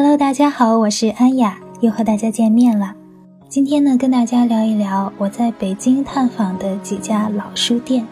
Hello，大家好，我是安雅，又和大家见面了。今天呢，跟大家聊一聊我在北京探访的几家老书店。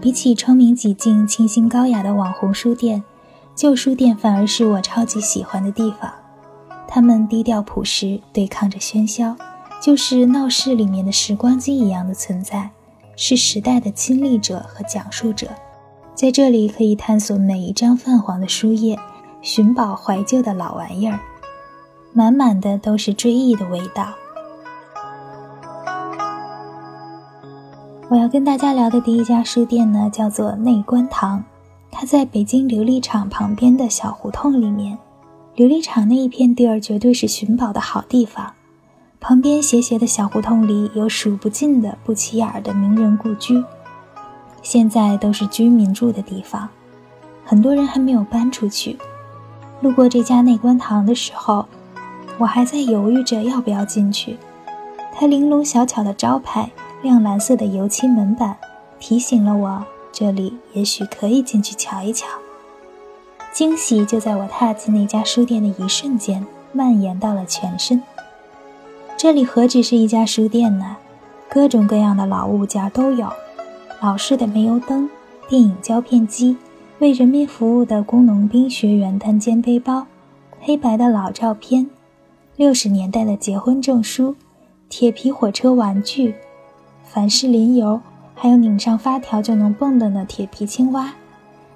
比起窗明几净、清新高雅的网红书店，旧书店反而是我超级喜欢的地方。他们低调朴实，对抗着喧嚣，就是闹市里面的时光机一样的存在，是时代的亲历者和讲述者。在这里可以探索每一张泛黄的书页，寻宝怀旧的老玩意儿，满满的都是追忆的味道。我要跟大家聊的第一家书店呢，叫做内观堂，它在北京琉璃厂旁边的小胡同里面。琉璃厂那一片地儿绝对是寻宝的好地方，旁边斜斜的小胡同里有数不尽的不起眼的名人故居。现在都是居民住的地方，很多人还没有搬出去。路过这家内观堂的时候，我还在犹豫着要不要进去。它玲珑小巧的招牌、亮蓝色的油漆门板，提醒了我这里也许可以进去瞧一瞧。惊喜就在我踏进那家书店的一瞬间蔓延到了全身。这里何止是一家书店呢？各种各样的老物件都有。老式的煤油灯、电影胶片机、为人民服务的工农兵学员单肩背包、黑白的老照片、六十年代的结婚证书、铁皮火车玩具、凡士林油，还有拧上发条就能蹦的那铁皮青蛙，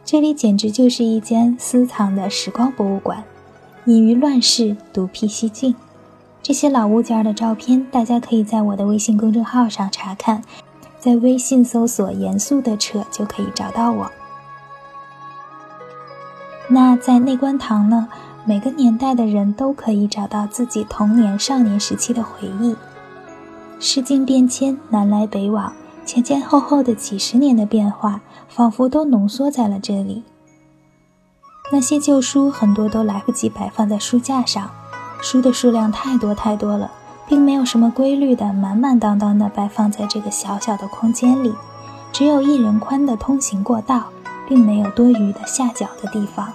这里简直就是一间私藏的时光博物馆。隐于乱世，独辟蹊径。这些老物件的照片，大家可以在我的微信公众号上查看。在微信搜索“严肃的扯”就可以找到我。那在内观堂呢？每个年代的人都可以找到自己童年、少年时期的回忆。世境变迁，南来北往，前前后后的几十年的变化，仿佛都浓缩在了这里。那些旧书很多都来不及摆放在书架上，书的数量太多太多了。并没有什么规律的满满当当的摆放在这个小小的空间里，只有一人宽的通行过道，并没有多余的下脚的地方。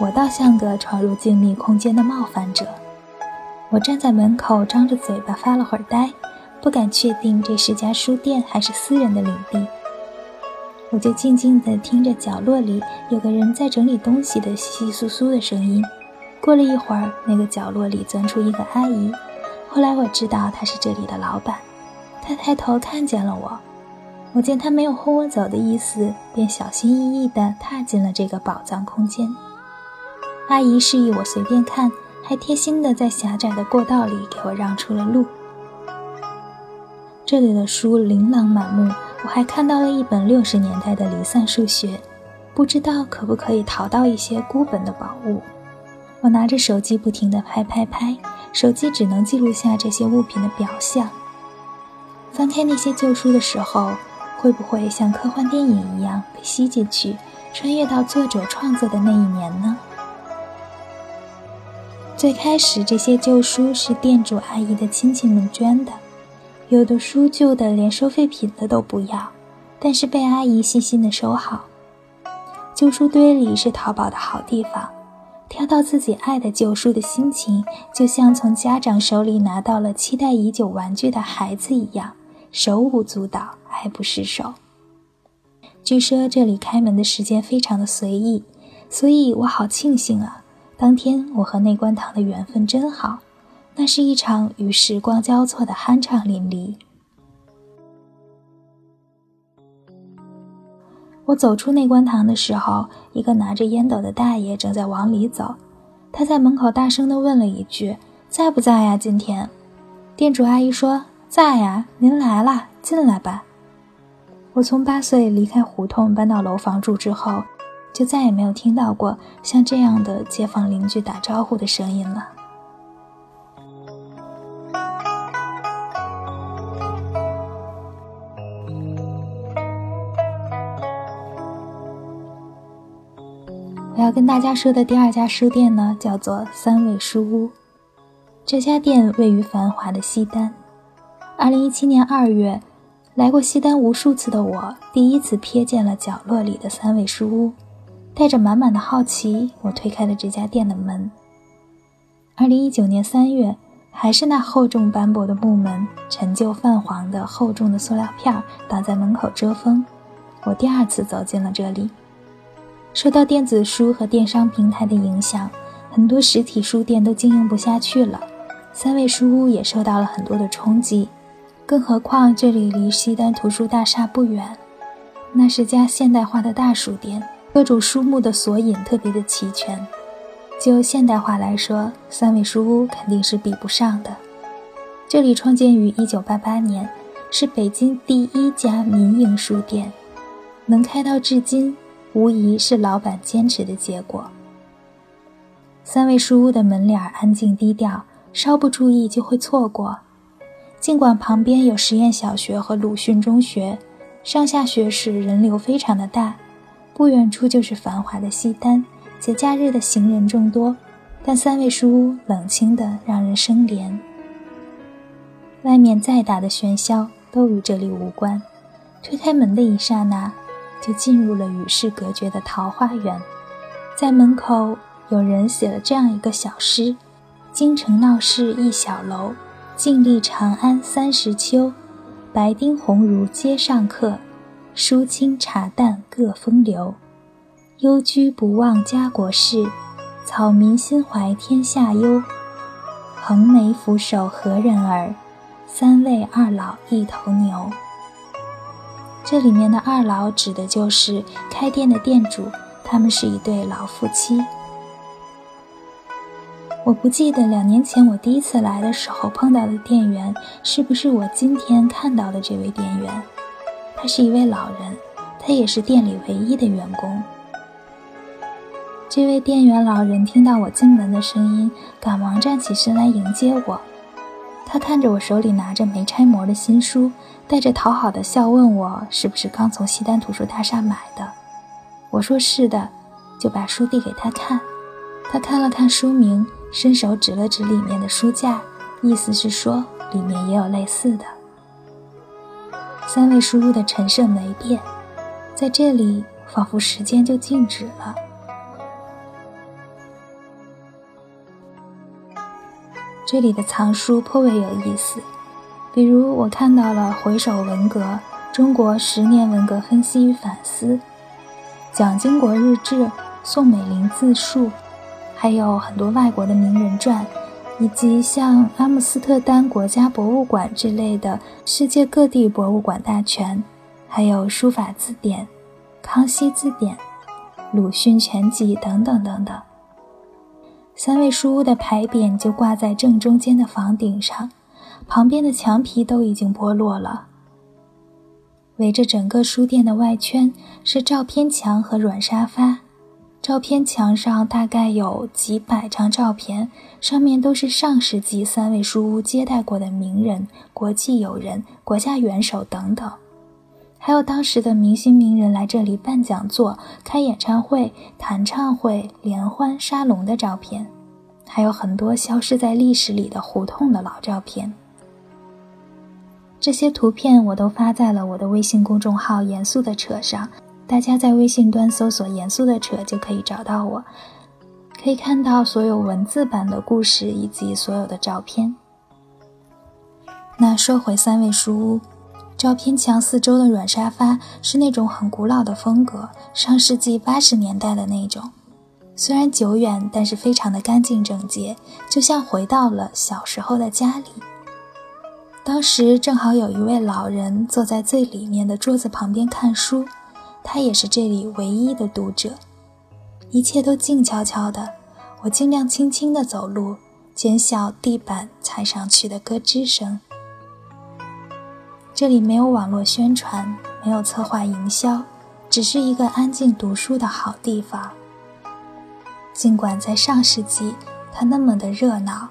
我倒像个闯入静谧空间的冒犯者。我站在门口，张着嘴巴发了会儿呆，不敢确定这是家书店还是私人的领地。我就静静地听着角落里有个人在整理东西的窸窸窣窣的声音。过了一会儿，那个角落里钻出一个阿姨。后来我知道他是这里的老板，他抬头看见了我，我见他没有轰我走的意思，便小心翼翼地踏进了这个宝藏空间。阿姨示意我随便看，还贴心地在狭窄的过道里给我让出了路。这里的书琳琅满目，我还看到了一本六十年代的离散数学，不知道可不可以淘到一些孤本的宝物。我拿着手机不停地拍拍拍。手机只能记录下这些物品的表象。翻开那些旧书的时候，会不会像科幻电影一样被吸进去，穿越到作者创作的那一年呢？最开始，这些旧书是店主阿姨的亲戚们捐的，有的书旧的连收废品的都不要，但是被阿姨细心的收好。旧书堆里是淘宝的好地方。挑到自己爱的旧书的心情，就像从家长手里拿到了期待已久玩具的孩子一样，手舞足蹈，爱不释手。据说这里开门的时间非常的随意，所以我好庆幸啊！当天我和内观堂的缘分真好，那是一场与时光交错的酣畅淋漓。我走出内观堂的时候，一个拿着烟斗的大爷正在往里走。他在门口大声地问了一句：“在不在呀？”今天，店主阿姨说：“在呀，您来了，进来吧。”我从八岁离开胡同搬到楼房住之后，就再也没有听到过像这样的街坊邻居打招呼的声音了。我要跟大家说的第二家书店呢，叫做三味书屋。这家店位于繁华的西单。二零一七年二月，来过西单无数次的我，第一次瞥见了角落里的三味书屋。带着满满的好奇，我推开了这家店的门。二零一九年三月，还是那厚重斑驳的木门，陈旧泛黄的厚重的塑料片挡在门口遮风。我第二次走进了这里。受到电子书和电商平台的影响，很多实体书店都经营不下去了。三味书屋也受到了很多的冲击，更何况这里离西单图书大厦不远，那是家现代化的大书店，各种书目的索引特别的齐全。就现代化来说，三味书屋肯定是比不上的。这里创建于1988年，是北京第一家民营书店，能开到至今。无疑是老板坚持的结果。三味书屋的门脸安静低调，稍不注意就会错过。尽管旁边有实验小学和鲁迅中学，上下学时人流非常的大，不远处就是繁华的西单，节假日的行人众多，但三味书屋冷清的让人生怜。外面再大的喧嚣都与这里无关。推开门的一刹那。就进入了与世隔绝的桃花源，在门口有人写了这样一个小诗：“京城闹市一小楼，静立长安三十秋。白丁红儒皆上客，书清茶淡各风流。幽居不忘家国事，草民心怀天下忧。横眉俯首何人儿？三位二老一头牛。”这里面的二老指的就是开店的店主，他们是一对老夫妻。我不记得两年前我第一次来的时候碰到的店员是不是我今天看到的这位店员。他是一位老人，他也是店里唯一的员工。这位店员老人听到我进门的声音，赶忙站起身来迎接我。他看着我手里拿着没拆模的新书，带着讨好的笑问我是不是刚从西单图书大厦买的。我说是的，就把书递给他看。他看了看书名，伸手指了指里面的书架，意思是说里面也有类似的。三位书屋的陈设没变，在这里仿佛时间就静止了。这里的藏书颇为有意思，比如我看到了《回首文革》《中国十年文革分析与反思》《蒋经国日志》《宋美龄自述》，还有很多外国的名人传，以及像阿姆斯特丹国家博物馆之类的世界各地博物馆大全，还有书法字典、康熙字典、鲁迅全集等等等等。三味书屋的牌匾就挂在正中间的房顶上，旁边的墙皮都已经剥落了。围着整个书店的外圈是照片墙和软沙发，照片墙上大概有几百张照片，上面都是上世纪三味书屋接待过的名人、国际友人、国家元首等等，还有当时的明星名人来这里办讲座、开演唱会、弹唱会、联欢、沙龙的照片。还有很多消失在历史里的胡同的老照片。这些图片我都发在了我的微信公众号“严肃的扯”上，大家在微信端搜索“严肃的扯”就可以找到我，可以看到所有文字版的故事以及所有的照片。那说回三味书屋，照片墙四周的软沙发是那种很古老的风格，上世纪八十年代的那种。虽然久远，但是非常的干净整洁，就像回到了小时候的家里。当时正好有一位老人坐在最里面的桌子旁边看书，他也是这里唯一的读者。一切都静悄悄的，我尽量轻轻的走路，减小地板踩上去的咯吱声。这里没有网络宣传，没有策划营销，只是一个安静读书的好地方。尽管在上世纪，它那么的热闹。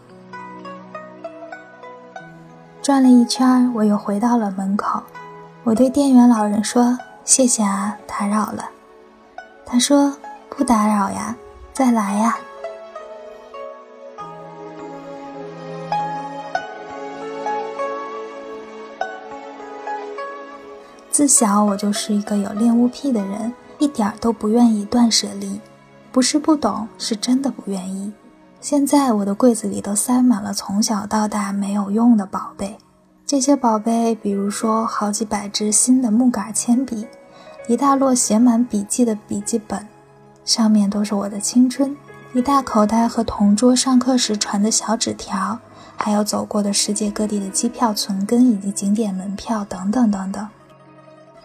转了一圈，我又回到了门口。我对店员老人说：“谢谢啊，打扰了。”他说：“不打扰呀，再来呀。”自小我就是一个有恋物癖的人。一点儿都不愿意断舍离，不是不懂，是真的不愿意。现在我的柜子里都塞满了从小到大没有用的宝贝。这些宝贝，比如说好几百支新的木杆铅笔，一大摞写满笔记的笔记本，上面都是我的青春；一大口袋和同桌上课时传的小纸条，还有走过的世界各地的机票存根以及景点门票等等等等。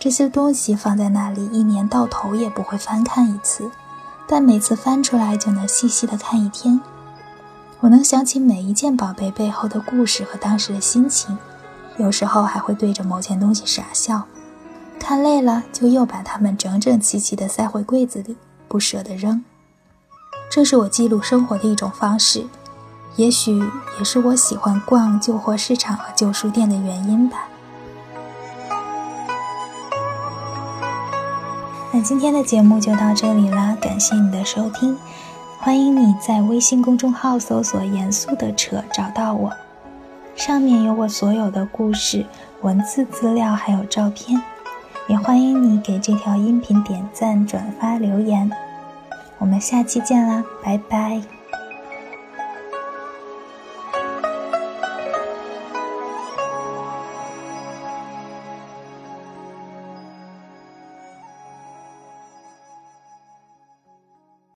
这些东西放在那里，一年到头也不会翻看一次，但每次翻出来就能细细的看一天。我能想起每一件宝贝背后的故事和当时的心情，有时候还会对着某件东西傻笑。看累了，就又把它们整整齐齐地塞回柜子里，不舍得扔。这是我记录生活的一种方式，也许也是我喜欢逛旧货市场和旧书店的原因吧。那今天的节目就到这里啦，感谢你的收听，欢迎你在微信公众号搜索“严肃的扯”找到我，上面有我所有的故事、文字资料还有照片，也欢迎你给这条音频点赞、转发、留言，我们下期见啦，拜拜。